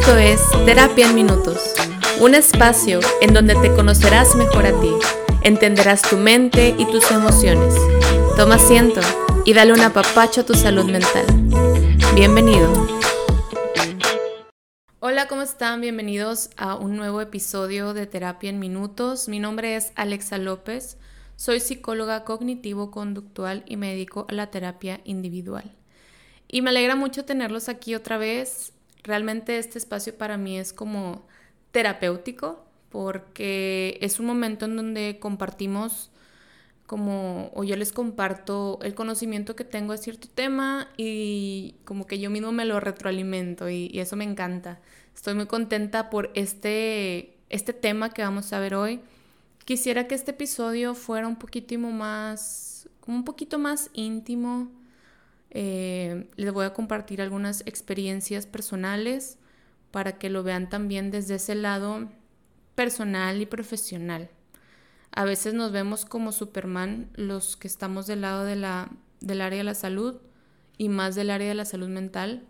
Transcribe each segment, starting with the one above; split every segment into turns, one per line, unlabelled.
Esto es Terapia en Minutos, un espacio en donde te conocerás mejor a ti, entenderás tu mente y tus emociones. Toma asiento y dale un apapacho a tu salud mental. Bienvenido. Hola, ¿cómo están? Bienvenidos a un nuevo episodio de Terapia en Minutos. Mi nombre es Alexa López. Soy psicóloga cognitivo-conductual y médico a la terapia individual. Y me alegra mucho tenerlos aquí otra vez Realmente este espacio para mí es como terapéutico porque es un momento en donde compartimos como, o yo les comparto el conocimiento que tengo de cierto tema y como que yo mismo me lo retroalimento y, eso me encanta. Estoy muy contenta por este, este tema que vamos a ver hoy. Quisiera que este episodio fuera un poquito más, como un poquito más íntimo, eh, les voy a compartir algunas experiencias personales para que lo vean también desde ese lado personal y profesional. A veces nos vemos como Superman los que estamos del lado de la, del área de la salud y más del área de la salud mental,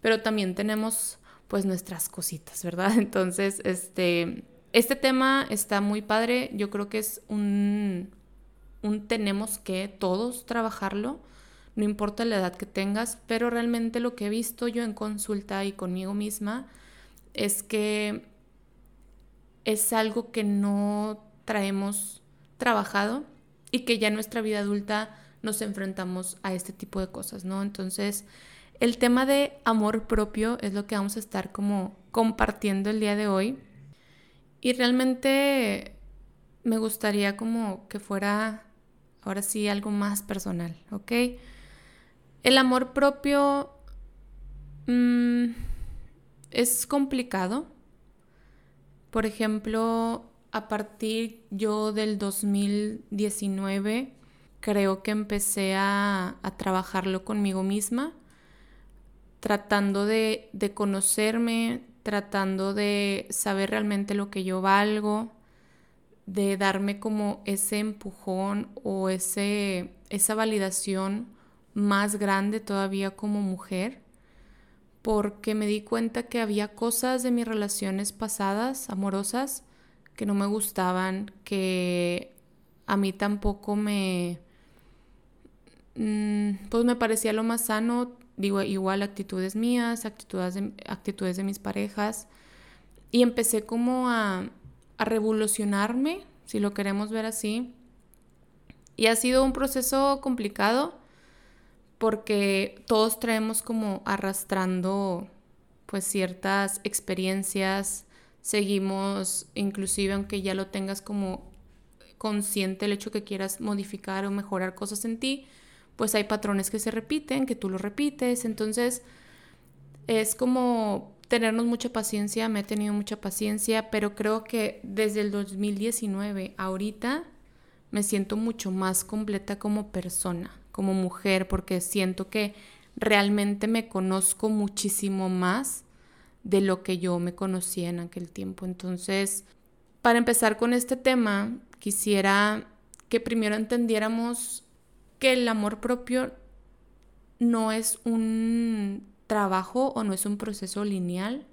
pero también tenemos pues nuestras cositas, ¿verdad? Entonces, este, este tema está muy padre, yo creo que es un, un tenemos que todos trabajarlo no importa la edad que tengas, pero realmente lo que he visto yo en consulta y conmigo misma es que es algo que no traemos trabajado y que ya en nuestra vida adulta nos enfrentamos a este tipo de cosas, ¿no? Entonces, el tema de amor propio es lo que vamos a estar como compartiendo el día de hoy. Y realmente me gustaría como que fuera ahora sí algo más personal, ¿ok? El amor propio mm, es complicado. Por ejemplo, a partir yo del 2019 creo que empecé a, trabajarlo conmigo misma, tratando de, de, conocerme, tratando de saber realmente lo que yo valgo, de darme como ese empujón o ese, esa validación más grande todavía como mujer, porque me di cuenta que había cosas de mis relaciones pasadas, amorosas, que no me gustaban, que a mí tampoco me... Mm, pues me parecía lo más sano, digo, igual actitudes mías, actitudes de, actitudes de mis parejas, y empecé como a, a revolucionarme, si lo queremos ver así, y ha sido un proceso complicado, porque todos traemos como arrastrando pues ciertas experiencias, seguimos inclusive aunque ya lo tengas como consciente el hecho que quieras modificar o mejorar cosas en ti, pues hay patrones que se repiten, que tú los repites, entonces es como tenernos mucha paciencia, me he tenido mucha paciencia, pero creo que desde el 2019 ahorita me siento mucho más completa como persona como mujer porque siento que realmente me conozco muchísimo más de lo que yo me conocía en aquel tiempo. Entonces, para empezar con este tema, quisiera que primero entendiéramos que el amor propio no es un trabajo o no es un proceso lineal,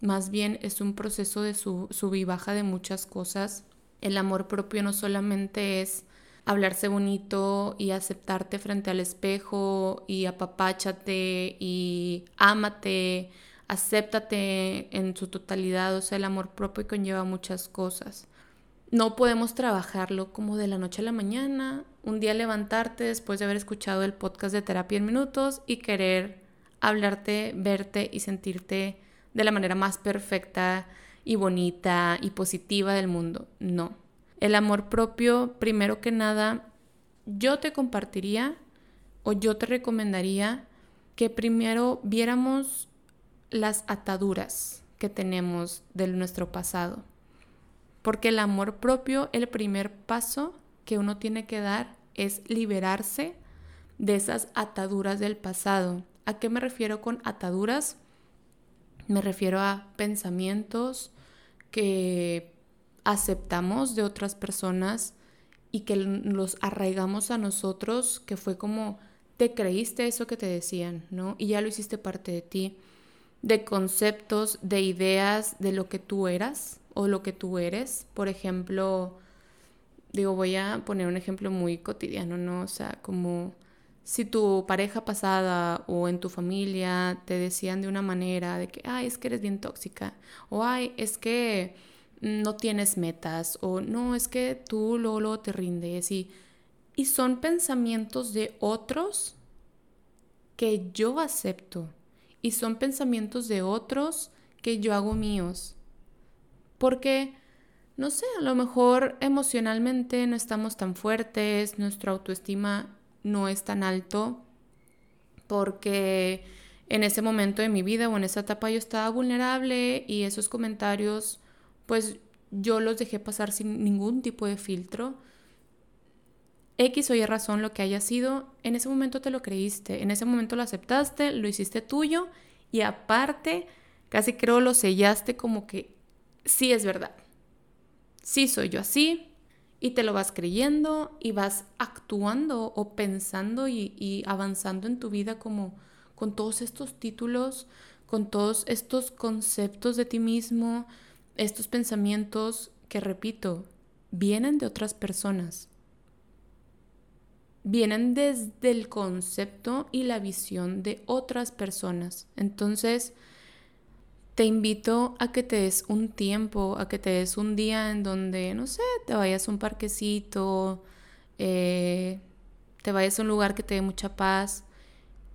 más bien es un proceso de sub y baja de muchas cosas. El amor propio no solamente es hablarse bonito y aceptarte frente al espejo y apapáchate y ámate, acéptate en su totalidad, o sea, el amor propio conlleva muchas cosas. No podemos trabajarlo como de la noche a la mañana, un día levantarte después de haber escuchado el podcast de terapia en minutos y querer hablarte, verte y sentirte de la manera más perfecta y bonita y positiva del mundo. No, el amor propio, primero que nada, yo te compartiría o yo te recomendaría que primero viéramos las ataduras que tenemos de nuestro pasado. Porque el amor propio, el primer paso que uno tiene que dar es liberarse de esas ataduras del pasado. ¿A qué me refiero con ataduras? Me refiero a pensamientos que aceptamos de otras personas y que los arraigamos a nosotros, que fue como te creíste eso que te decían, ¿no? Y ya lo hiciste parte de ti. de conceptos, de ideas de lo que tú eras o lo que tú eres. Por ejemplo, digo, voy a poner un ejemplo muy cotidiano, ¿no? O sea, como si tu pareja pasada o en tu familia te decían de una manera de que, ay, es que eres bien tóxica, o ay, es que no tienes metas, o no, es que tú luego, te rindes, y, y son pensamientos de otros que yo acepto, y son pensamientos de otros que yo hago míos. Porque, no sé, a lo mejor emocionalmente no estamos tan fuertes, nuestra autoestima no es tan alto porque en ese momento de mi vida o en esa etapa yo estaba vulnerable y esos comentarios pues yo los dejé pasar sin ningún tipo de filtro. X o Y razón, lo que haya sido, en ese momento te lo creíste, en ese momento lo aceptaste, lo hiciste tuyo y aparte, casi creo lo sellaste como que sí es verdad. Sí soy yo así, y te lo vas creyendo y vas actuando o pensando y, avanzando en tu vida como con todos estos títulos, con todos estos conceptos de ti mismo, estos pensamientos que, repito, vienen de otras personas. Vienen desde el concepto y la visión de otras personas. Entonces, te invito a que te des un tiempo, a que te des un día en donde, no sé, te vayas a un parquecito, eh, te vayas a un lugar que te dé mucha paz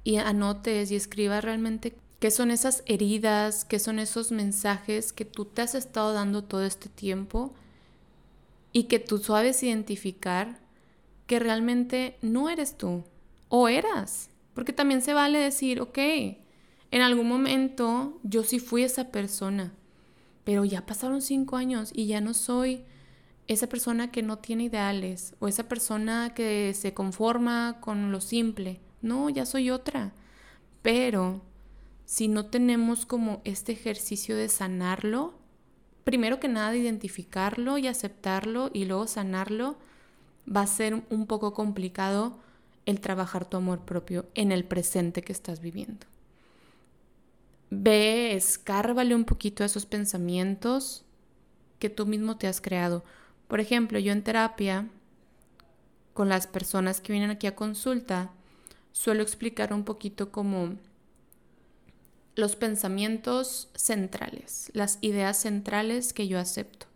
y anotes y escribas realmente qué son esas heridas, qué son esos mensajes que tú te has estado dando todo este tiempo y que tú sabes identificar que realmente no eres tú o eras. Porque también se vale decir, ok, en algún momento yo sí fui esa persona, pero ya pasaron cinco años y ya no soy esa persona que no tiene ideales o esa persona que se conforma con lo simple. No, ya soy otra. Pero si no tenemos como este ejercicio de sanarlo, primero que nada identificarlo y aceptarlo y luego sanarlo, va a ser un poco complicado el trabajar tu amor propio en el presente que estás viviendo ve, escárvale un poquito a esos pensamientos que tú mismo te has creado. Por ejemplo, yo en terapia, con las personas que vienen aquí a consulta, suelo explicar un poquito como los pensamientos centrales, las ideas centrales que yo acepto.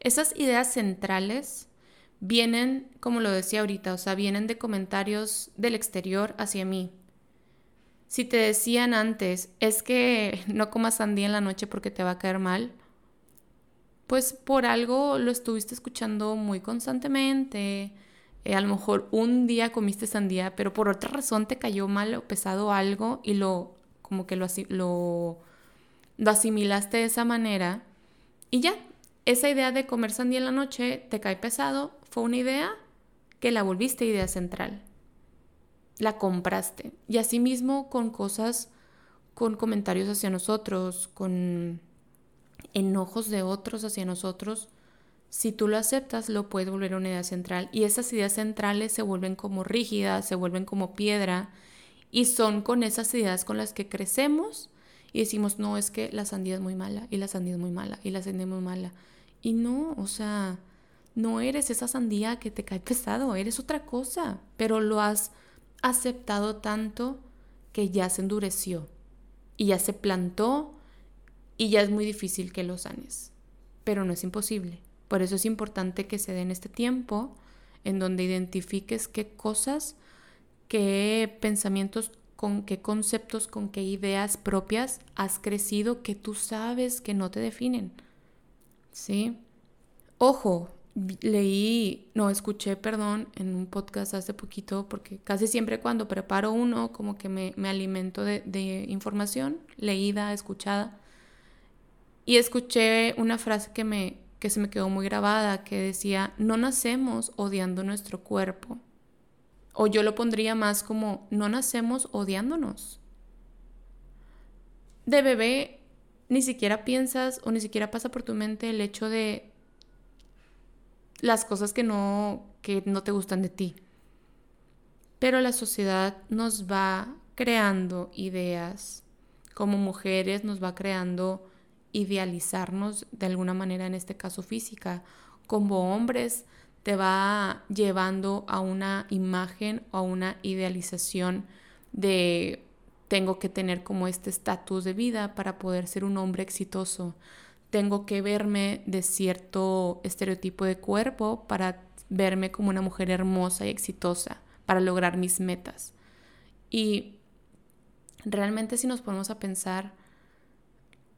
Esas ideas centrales vienen, como lo decía ahorita, o sea, vienen de comentarios del exterior hacia mí, si te decían antes, es que no comas sandía en la noche porque te va a caer mal, pues por algo lo estuviste escuchando muy constantemente. Eh, a lo mejor un día comiste sandía, pero por otra razón te cayó mal o pesado algo y lo como que lo, lo, lo asimilaste de esa manera. Y ya, esa idea de comer sandía en la noche te cae pesado, fue una idea que la volviste idea central la compraste. Y asimismo con cosas, con comentarios hacia nosotros, con enojos de otros hacia nosotros, si tú lo aceptas, lo puedes volver una idea central. Y esas ideas centrales se vuelven como rígidas, se vuelven como piedra. Y son con esas ideas con las que crecemos y decimos, no, es que la sandía es muy mala, y la sandía es muy mala, y la sandía es muy mala. Y no, o sea, no eres esa sandía que te cae pesado, eres otra cosa, pero lo has aceptado tanto que ya se endureció y ya se plantó y ya es muy difícil que lo sanes. Pero no es imposible. Por eso es importante que se den este tiempo en donde identifiques qué cosas, qué pensamientos, con qué conceptos, con qué ideas propias has crecido que tú sabes que no te definen. ¿Sí? Ojo, leí, no, escuché, perdón, en un podcast hace poquito, porque casi siempre cuando preparo uno, como que me, alimento de, de, información, leída, escuchada. Y escuché una frase que, me, que se me quedó muy grabada, que decía, no nacemos odiando nuestro cuerpo. O yo lo pondría más como, no nacemos odiándonos. De bebé, ni siquiera piensas o ni siquiera pasa por tu mente el hecho de las cosas que no, que no te gustan de ti. Pero la sociedad nos va creando ideas como mujeres nos va creando idealizarnos de alguna manera, en este caso física. Como hombres te va llevando a una imagen o a una idealización de tengo que tener como este estatus de vida para poder ser un hombre exitoso. Tengo que verme de cierto estereotipo de cuerpo para verme como una mujer hermosa y exitosa, para lograr mis metas. Y realmente si nos ponemos a pensar,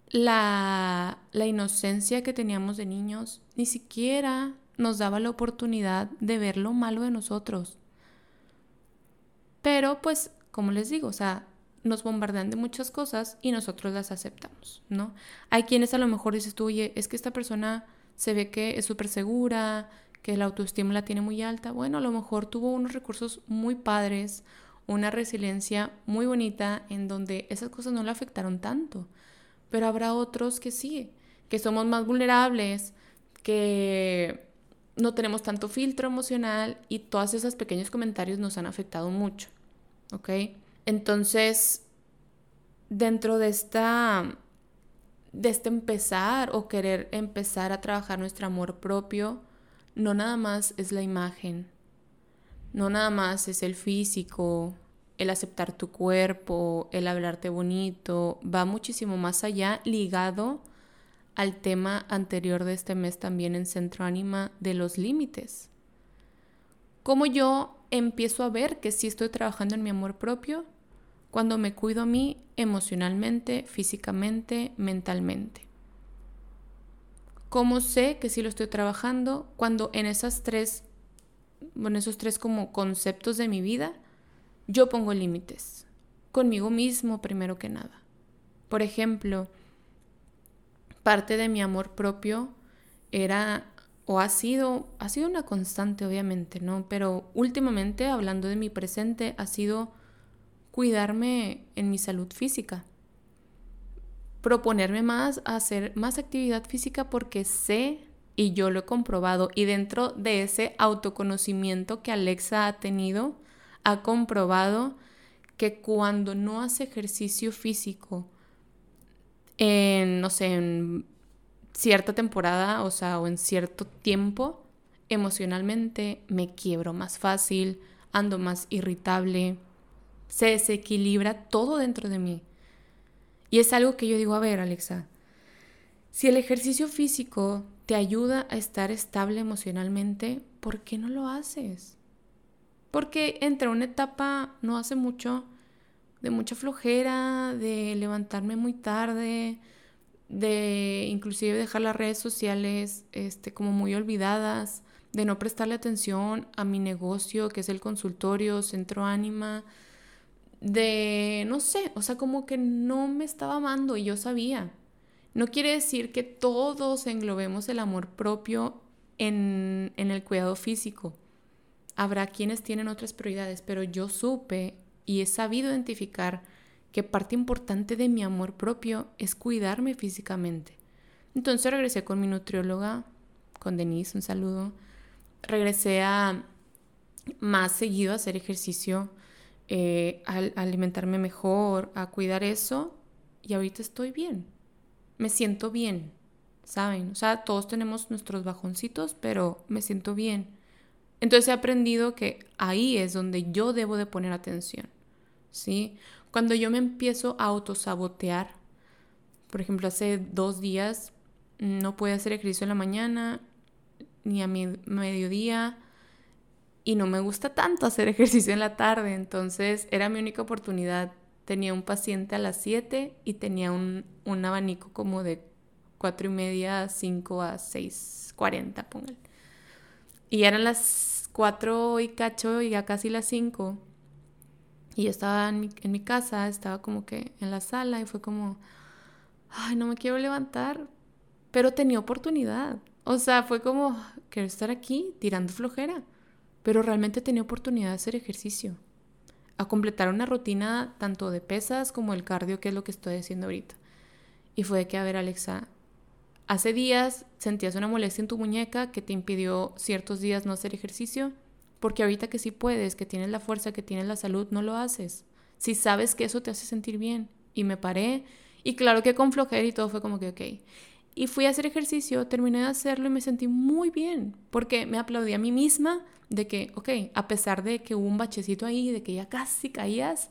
la, la inocencia que teníamos de niños ni siquiera nos daba la oportunidad de ver lo malo de nosotros. Pero pues, como les digo, o sea, nos bombardean de muchas cosas y nosotros las aceptamos, ¿no? Hay quienes a lo mejor dices tú, oye, es que esta persona se ve que es súper segura, que la autoestima la tiene muy alta. Bueno, a lo mejor tuvo unos recursos muy padres, una resiliencia muy bonita en donde esas cosas no le afectaron tanto. Pero habrá otros que sí, que somos más vulnerables, que no tenemos tanto filtro emocional y todos esos pequeños comentarios nos han afectado mucho. ¿Ok? Entonces, dentro de esta de este empezar o querer empezar a trabajar nuestro amor propio, no nada más es la imagen, no nada más es el físico, el aceptar tu cuerpo, el hablarte bonito, va muchísimo más allá ligado al tema anterior de este mes también en Centro Ánima de los límites. ¿Cómo yo empiezo a ver que sí estoy trabajando en mi amor propio? Cuando me cuido a mí emocionalmente, físicamente, mentalmente. ¿Cómo sé que sí lo estoy trabajando? Cuando en esas tres, bueno, esos tres como conceptos de mi vida, yo pongo límites. Conmigo mismo primero que nada. Por ejemplo, parte de mi amor propio era o ha sido ha sido una constante obviamente, ¿no? Pero últimamente hablando de mi presente ha sido cuidarme en mi salud física proponerme más a hacer más actividad física porque sé y yo lo he comprobado y dentro de ese autoconocimiento que Alexa ha tenido, ha comprobado que cuando no hace ejercicio físico en, no sé, en cierta temporada, o sea, o en cierto tiempo, emocionalmente me quiebro más fácil, ando más irritable, se desequilibra todo dentro de mí. Y es algo que yo digo, a ver, Alexa, si el ejercicio físico te ayuda a estar estable emocionalmente, ¿por qué no lo haces? Porque entre una etapa no hace mucho de mucha flojera, de levantarme muy tarde, de inclusive dejar las redes sociales este, como muy olvidadas, de no prestarle atención a mi negocio, que es el consultorio, centro ánima, de, no sé, o sea, como que no me estaba amando y yo sabía. No quiere decir que todos englobemos el amor propio en, en el cuidado físico. Habrá quienes tienen otras prioridades, pero yo supe y he sabido identificar que parte importante de mi amor propio es cuidarme físicamente. Entonces regresé con mi nutrióloga, con Denise, un saludo. Regresé a más seguido a hacer ejercicio eh, a, alimentarme mejor, a cuidar eso, y ahorita estoy bien. Me siento bien, ¿saben? O sea, todos tenemos nuestros bajoncitos, pero me siento bien. Entonces he aprendido que ahí es donde yo debo de poner atención, ¿sí? Cuando yo me empiezo a autosabotear, por ejemplo, hace dos días no pude hacer ejercicio en la mañana ni a mi mediodía, y no me gusta tanto hacer ejercicio en la tarde, entonces era mi única oportunidad. Tenía un paciente a las 7 y tenía un, un abanico como de 4 y media, 5 a 6, 40, póngale. Y eran las 4 y cacho y ya casi las 5. Y yo estaba en mi, casa, estaba como que en la sala y fue como, ay, no me quiero levantar, pero tenía oportunidad. O sea, fue como, quiero estar aquí tirando flojera pero realmente tenía oportunidad de hacer ejercicio, a completar una rutina tanto de pesas como el cardio, que es lo que estoy haciendo ahorita. Y fue que, a ver, Alexa, hace días sentías una molestia en tu muñeca que te impidió ciertos días no hacer ejercicio, porque ahorita que sí puedes, que tienes la fuerza, que tienes la salud, no lo haces. Si sabes que eso te hace sentir bien, y me paré. Y claro que con flojera y todo fue como que, ok. Y fui a hacer ejercicio, terminé de hacerlo y me sentí muy bien, porque me aplaudí a mí misma de que, ok, a pesar de que hubo un bachecito ahí, de que ya casi caías,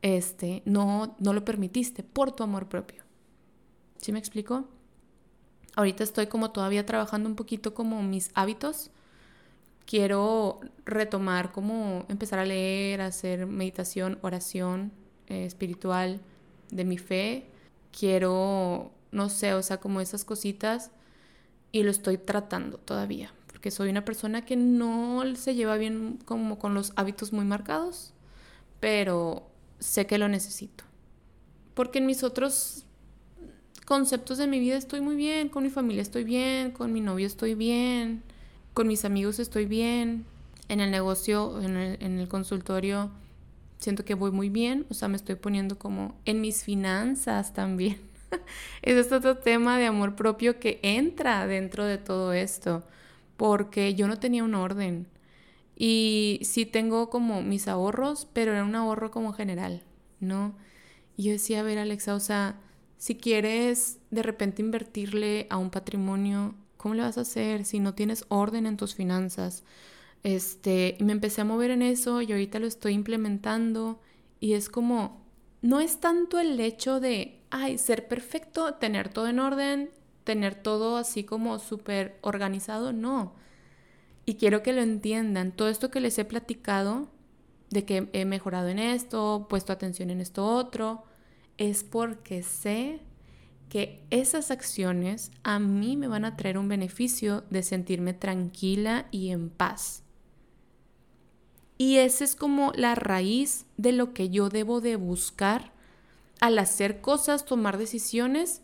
este, no, no lo permitiste por tu amor propio. ¿Sí me explico? Ahorita estoy como todavía trabajando un poquito como mis hábitos. Quiero retomar como empezar a leer, hacer meditación, oración eh, espiritual de mi fe. Quiero, no sé, o sea, como esas cositas y lo estoy tratando todavía, porque soy una persona que no se lleva bien como con los hábitos muy marcados, pero sé que lo necesito. Porque en mis otros conceptos de mi vida estoy muy bien, con mi familia estoy bien, con mi novio estoy bien, con mis amigos estoy bien, en el negocio, en el, consultorio, siento que voy muy bien, o sea, me estoy poniendo como en mis finanzas también. es este otro tema de amor propio que entra dentro de todo esto, porque yo no tenía un orden. Y sí tengo como mis ahorros, pero era un ahorro como general, ¿no? Y yo decía, a ver, Alexa, o sea, si quieres de repente invertirle a un patrimonio, ¿cómo le vas a hacer si no tienes orden en tus finanzas? Este, me empecé a mover en eso y ahorita lo estoy implementando y es como, no es tanto el hecho de, ay, ser perfecto, tener todo en orden, tener todo así como súper organizado, no. Y quiero que lo entiendan, todo esto que les he platicado, de que he mejorado en esto, puesto atención en esto otro, es porque sé que esas acciones a mí me van a traer un beneficio de sentirme tranquila y en paz. Y esa es como la raíz de lo que yo debo de buscar al hacer cosas, tomar decisiones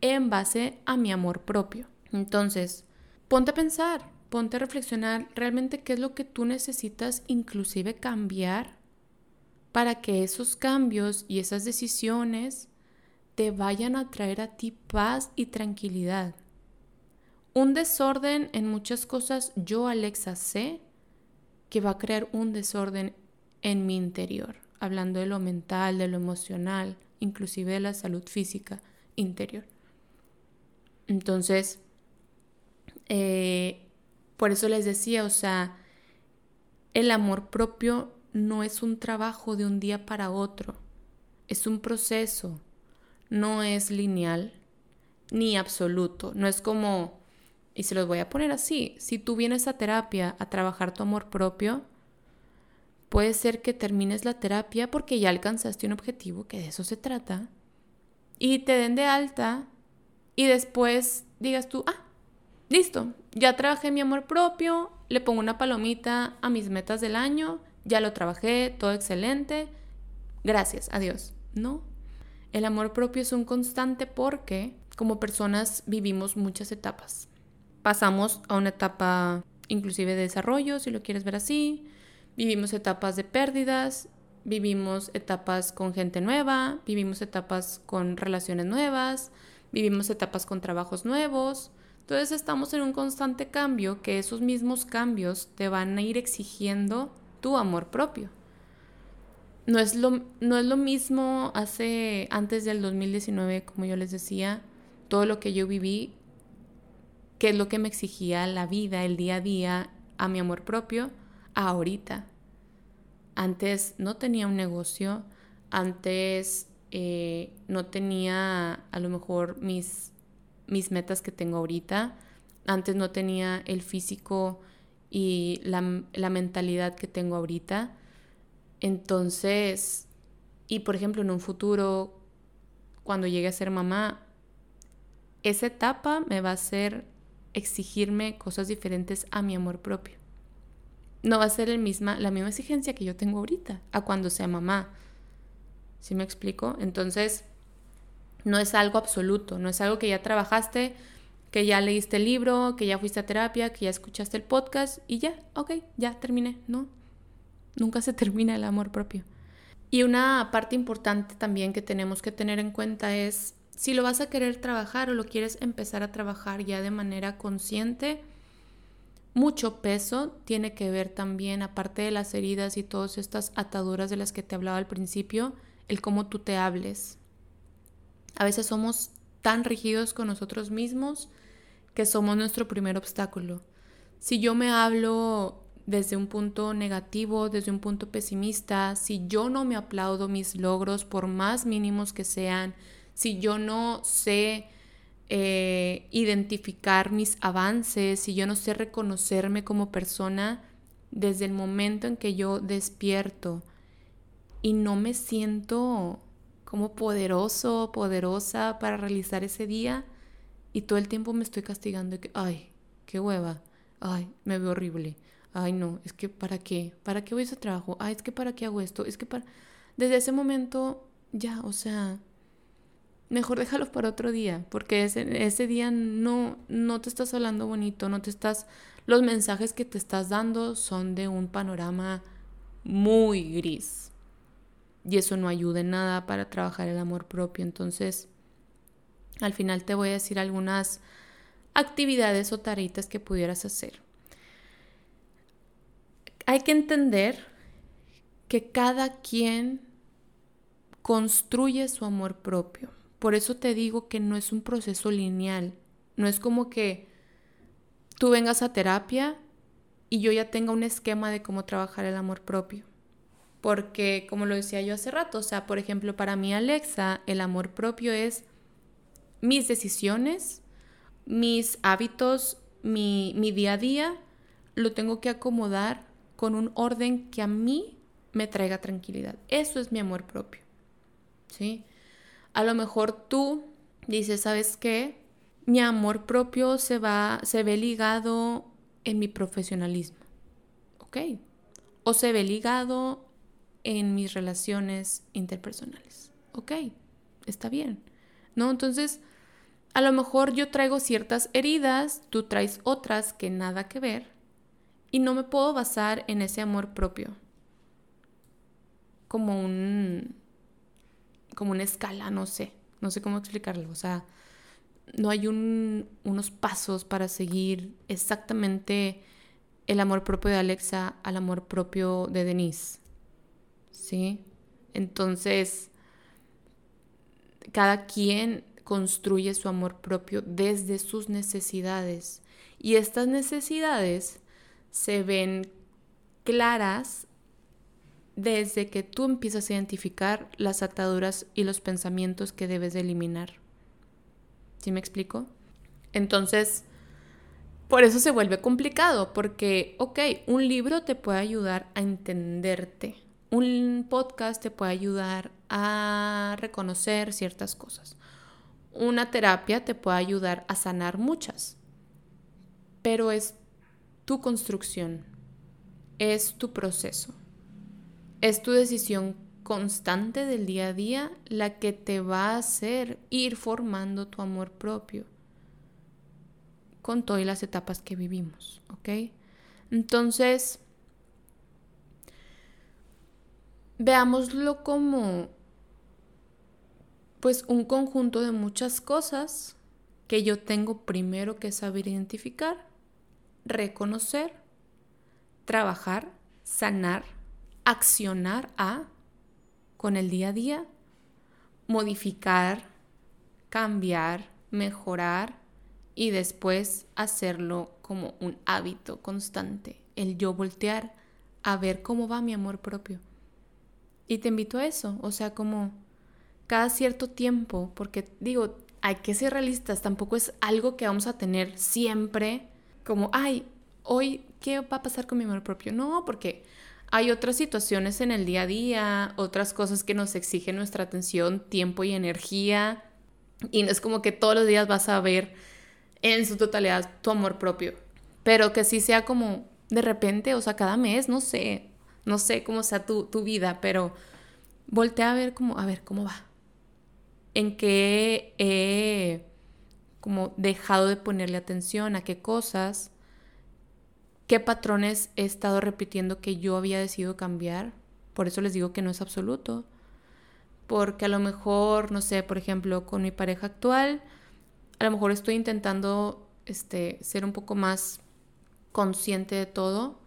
en base a mi amor propio. Entonces, ponte a pensar, ponte a reflexionar realmente qué es lo que tú necesitas inclusive cambiar para que esos cambios y esas decisiones te vayan a traer a ti paz y tranquilidad. Un desorden en muchas cosas, yo Alexa sé que va a crear un desorden en mi interior, hablando de lo mental, de lo emocional, inclusive de la salud física interior. Entonces, eh, por eso les decía, o sea, el amor propio no es un trabajo de un día para otro, es un proceso, no es lineal ni absoluto, no es como, y se los voy a poner así, si tú vienes a terapia a trabajar tu amor propio, puede ser que termines la terapia porque ya alcanzaste un objetivo, que de eso se trata, y te den de alta y después digas tú, ah, listo, ya trabajé mi amor propio, le pongo una palomita a mis metas del año ya lo trabajé, todo excelente, gracias, adiós. No, el amor propio es un constante porque como personas vivimos muchas etapas. Pasamos a una etapa inclusive de desarrollo, si lo quieres ver así, vivimos etapas de pérdidas, vivimos etapas con gente nueva, vivimos etapas con relaciones nuevas, vivimos etapas con trabajos nuevos. Entonces estamos en un constante cambio que esos mismos cambios te van a ir exigiendo tu amor propio. No es lo, no es lo mismo hace, antes del 2019, como yo les decía, todo lo que yo viví, que es lo que me exigía la vida, el día a día, a mi amor propio, ahorita. Antes no tenía un negocio, antes eh, no tenía a lo mejor mis, mis metas que tengo ahorita, antes no tenía el físico y la, mentalidad que tengo ahorita. Entonces, y por ejemplo, en un futuro, cuando llegue a ser mamá, esa etapa me va a hacer exigirme cosas diferentes a mi amor propio. No va a ser el misma, la misma exigencia que yo tengo ahorita a cuando sea mamá. ¿Sí me explico? Entonces, no es algo absoluto, no es algo que ya trabajaste, que ya leíste el libro, que ya fuiste a terapia, que ya escuchaste el podcast y ya, ok, ya terminé, ¿no? Nunca se termina el amor propio. Y una parte importante también que tenemos que tener en cuenta es si lo vas a querer trabajar o lo quieres empezar a trabajar ya de manera consciente, mucho peso tiene que ver también, aparte de las heridas y todas estas ataduras de las que te hablaba al principio, el cómo tú te hables. A veces somos tan rígidos con nosotros mismos que somos nuestro primer obstáculo. Si yo me hablo desde un punto negativo, desde un punto pesimista, si yo no me aplaudo mis logros por más mínimos que sean, si yo no sé eh, identificar mis avances, si yo no sé reconocerme como persona, desde el momento en que yo despierto y no me siento como poderoso, poderosa para realizar ese día y todo el tiempo me estoy castigando que, ay, qué hueva, ay, me veo horrible, ay, no, es que para qué, para qué voy a ese trabajo, ay, es que para qué hago esto, es que para... Desde ese momento, ya, o sea, mejor déjalo para otro día, porque ese, ese día no, no te estás hablando bonito, no te estás... Los mensajes que te estás dando son de un panorama muy gris. Y eso no ayuda en nada para trabajar el amor propio. Entonces, al final te voy a decir algunas actividades o tareitas que pudieras hacer hay que entender que cada quien construye su amor propio. Por eso te digo que no es un proceso lineal. No es como que tú vengas a terapia y yo ya tenga un esquema de cómo trabajar el amor propio. Porque, como lo decía yo hace rato, o sea, por ejemplo, para mí Alexa, el amor propio es mis decisiones, mis hábitos, mi, mi día a día, lo tengo que acomodar con un orden que a mí me traiga tranquilidad. Eso es mi amor propio. ¿Sí? A lo mejor tú dices, ¿sabes qué? Mi amor propio se va se ve ligado en mi profesionalismo. ¿Ok? O se ve ligado en mis relaciones interpersonales. ¿Ok? Está bien. ¿No? Entonces, a lo mejor yo traigo ciertas heridas, tú traes otras que nada que ver y no me puedo basar en ese amor propio como un como una escala, no sé, no sé cómo explicarlo, o sea, no hay unos pasos para seguir exactamente el amor propio de Alexa al amor propio de Denise. ¿Sí? Entonces, cada quien construye su amor propio desde sus necesidades. Y estas necesidades se ven claras desde que tú empiezas a identificar las ataduras y los pensamientos que debes de eliminar. ¿Sí me explico? Entonces, por eso se vuelve complicado, porque, ok, un libro te puede ayudar a entenderte, un podcast te puede ayudar a reconocer ciertas cosas, una terapia te puede ayudar a sanar muchas, pero es tu construcción, es tu proceso, es tu decisión constante del día a día la que te va a hacer ir formando tu amor propio con todas las etapas que vivimos, ¿ok? Entonces, veámoslo como pues un conjunto de muchas cosas que yo tengo primero que saber identificar reconocer, trabajar, sanar, accionar a con el día a día, modificar, cambiar, mejorar y después hacerlo como un hábito constante, el yo voltear a ver cómo va mi amor propio. Y te invito a eso, o sea, como cada cierto tiempo, porque digo, hay que ser realistas, tampoco es algo que vamos a tener siempre como, ay, hoy, ¿qué va a pasar con mi amor propio? No, porque hay otras situaciones en el día a día, otras cosas que nos exigen nuestra atención, tiempo y energía. Y no es como que todos los días vas a ver en su totalidad tu amor propio. Pero que sí sea como de repente, o sea, cada mes, no sé, no sé cómo sea tu, tu vida, pero voltea a ver cómo, a ver cómo va. En qué he como dejado de ponerle atención a qué cosas, qué patrones he estado repitiendo que yo había decidido cambiar. Por eso les digo que no es absoluto. Porque a lo mejor, no sé, por ejemplo, con mi pareja actual, a lo mejor estoy intentando este, ser un poco más consciente de todo.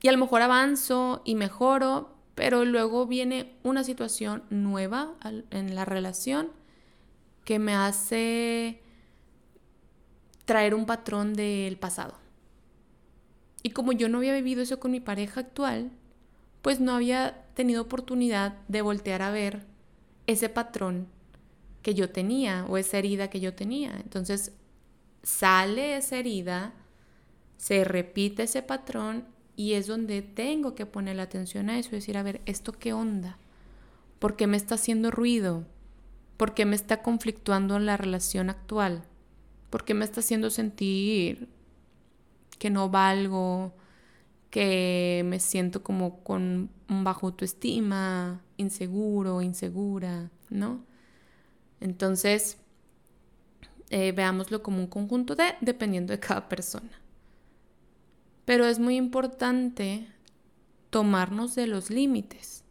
Y a lo mejor avanzo y mejoro, pero luego viene una situación nueva en la relación que me hace traer un patrón del pasado. Y como yo no había vivido eso con mi pareja actual, pues no había tenido oportunidad de voltear a ver ese patrón que yo tenía o esa herida que yo tenía. Entonces sale esa herida, se repite ese patrón y es donde tengo que poner la atención a eso decir, a ver, ¿esto qué onda? ¿Por qué me está haciendo ruido? ¿Por qué me está conflictuando en la relación actual? ¿Por qué me está haciendo sentir que no valgo? que me siento como con un bajo autoestima, inseguro, insegura, ¿no? Entonces, eh, veámoslo como un conjunto de, dependiendo de cada persona. Pero es muy importante tomarnos de los límites.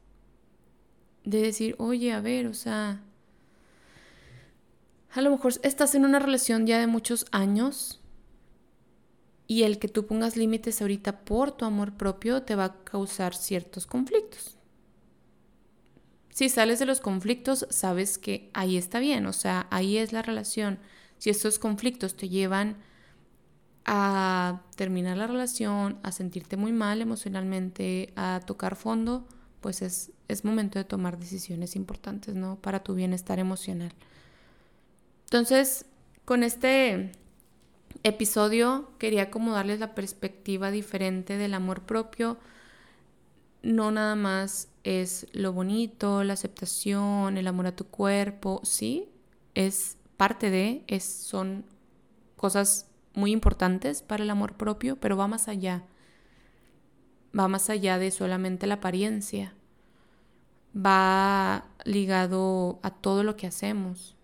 De decir, oye, a ver, o sea, a lo mejor estás en una relación ya de muchos años y el que tú pongas límites ahorita por tu amor propio te va a causar ciertos conflictos. Si sales de los conflictos, sabes que ahí está bien, o sea, ahí es la relación. Si estos conflictos te llevan a terminar la relación, a sentirte muy mal emocionalmente, a tocar fondo, pues es, es momento de tomar decisiones importantes, ¿no? Para tu bienestar emocional. Entonces, con este episodio quería como darles la perspectiva diferente del amor propio. No nada más es lo bonito, la aceptación, el amor a tu cuerpo, sí, es parte de, es, son cosas muy importantes para el amor propio, pero va más allá. Va más allá de solamente la apariencia. Va ligado a todo lo que hacemos,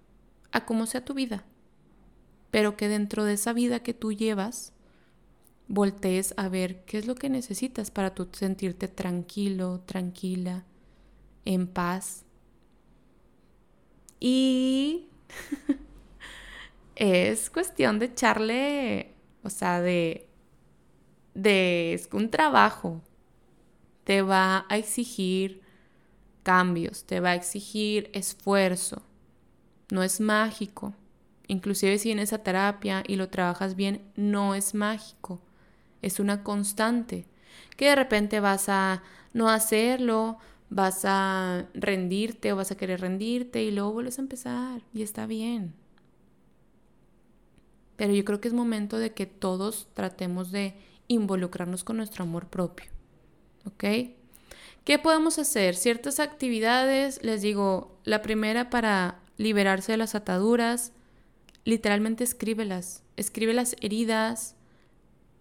a cómo sea tu vida pero que dentro de esa vida que tú llevas, voltees a ver qué es lo que necesitas para tú sentirte tranquilo, tranquila, en paz. Y es cuestión de echarle, o sea, de, de, es un trabajo. Te va a exigir cambios, te va a exigir esfuerzo. No es mágico. Inclusive si en esa terapia y lo trabajas bien, no es mágico, es una constante, que de repente vas a no hacerlo, vas a rendirte o vas a querer rendirte y luego vuelves a empezar y está bien. Pero yo creo que es momento de que todos tratemos de involucrarnos con nuestro amor propio. ¿Ok? ¿Qué podemos hacer? Ciertas actividades, les digo, la primera para liberarse de las ataduras, literalmente escríbelas, escribe las heridas,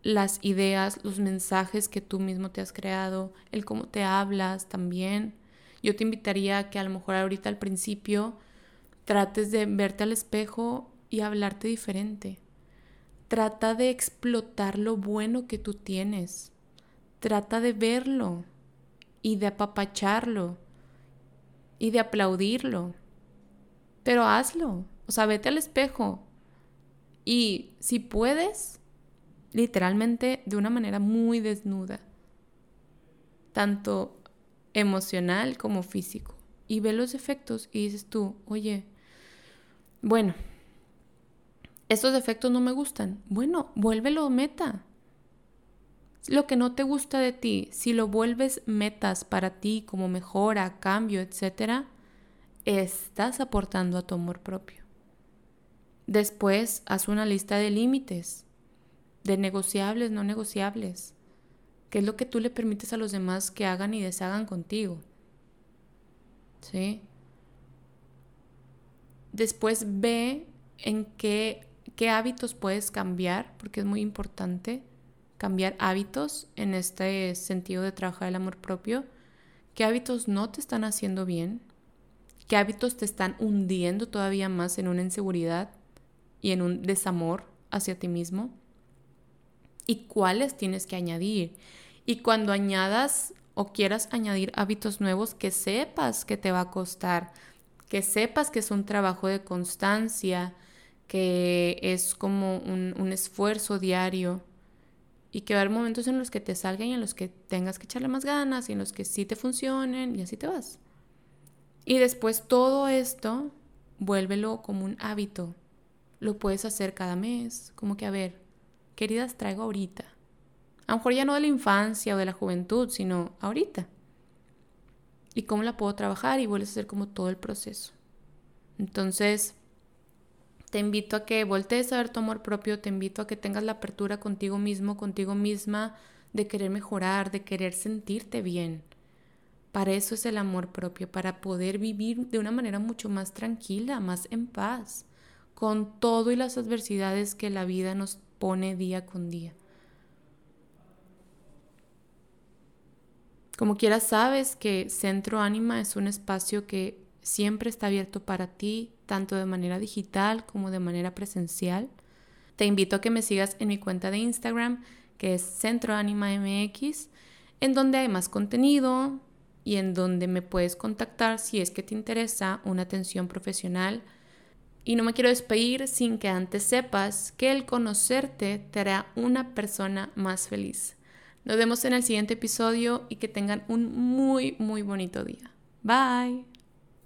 las ideas, los mensajes que tú mismo te has creado, el cómo te hablas también. Yo te invitaría a que a lo mejor ahorita al principio trates de verte al espejo y hablarte diferente. Trata de explotar lo bueno que tú tienes. Trata de verlo y de apapacharlo y de aplaudirlo. Pero hazlo, o sea, vete al espejo y si puedes, literalmente de una manera muy desnuda, tanto emocional como físico, y ve los efectos y dices tú, oye, bueno, estos efectos no me gustan. Bueno, vuélvelo meta. Lo que no te gusta de ti, si lo vuelves metas para ti como mejora, cambio, etc., estás aportando a tu amor propio. Después, haz una lista de límites, de negociables, no negociables. ¿Qué es lo que tú le permites a los demás que hagan y deshagan contigo? ¿Sí? Después ve en qué, qué hábitos puedes cambiar, porque es muy importante cambiar hábitos en este sentido de trabajar el amor propio. ¿Qué hábitos no te están haciendo bien? ¿Qué hábitos te están hundiendo todavía más en una inseguridad? y en un desamor hacia ti mismo? ¿Y cuáles tienes que añadir? Y cuando añadas o quieras añadir hábitos nuevos, que sepas que te va a costar, que sepas que es un trabajo de constancia, que es como un, un esfuerzo diario y que va a haber momentos en los que te salgan y en los que tengas que echarle más ganas y en los que sí te funcionen y así te vas. Y después todo esto vuélvelo como un hábito. Lo puedes hacer cada mes, como que a ver, ¿qué heridas traigo ahorita? A lo mejor ya no de la infancia o de la juventud, sino ahorita. ¿Y cómo la puedo trabajar? Y vuelves a hacer como todo el proceso. Entonces, te invito a que voltees a ver tu amor propio, te invito a que tengas la apertura contigo mismo, contigo misma, de querer mejorar, de querer sentirte bien. Para eso es el amor propio, para poder vivir de una manera mucho más tranquila, más en paz, con todo y las adversidades que la vida nos pone día con día. Como quieras, sabes que Centro Ánima es un espacio que siempre está abierto para ti, tanto de manera digital como de manera presencial. Te invito a que me sigas en mi cuenta de Instagram, que es Centro Ánima MX, en donde hay más contenido y en donde me puedes contactar si es que te interesa una atención profesional. Y no me quiero despedir sin que antes sepas que el conocerte te hará una persona más feliz. Nos vemos en el siguiente episodio y que tengan un muy, muy bonito día. Bye.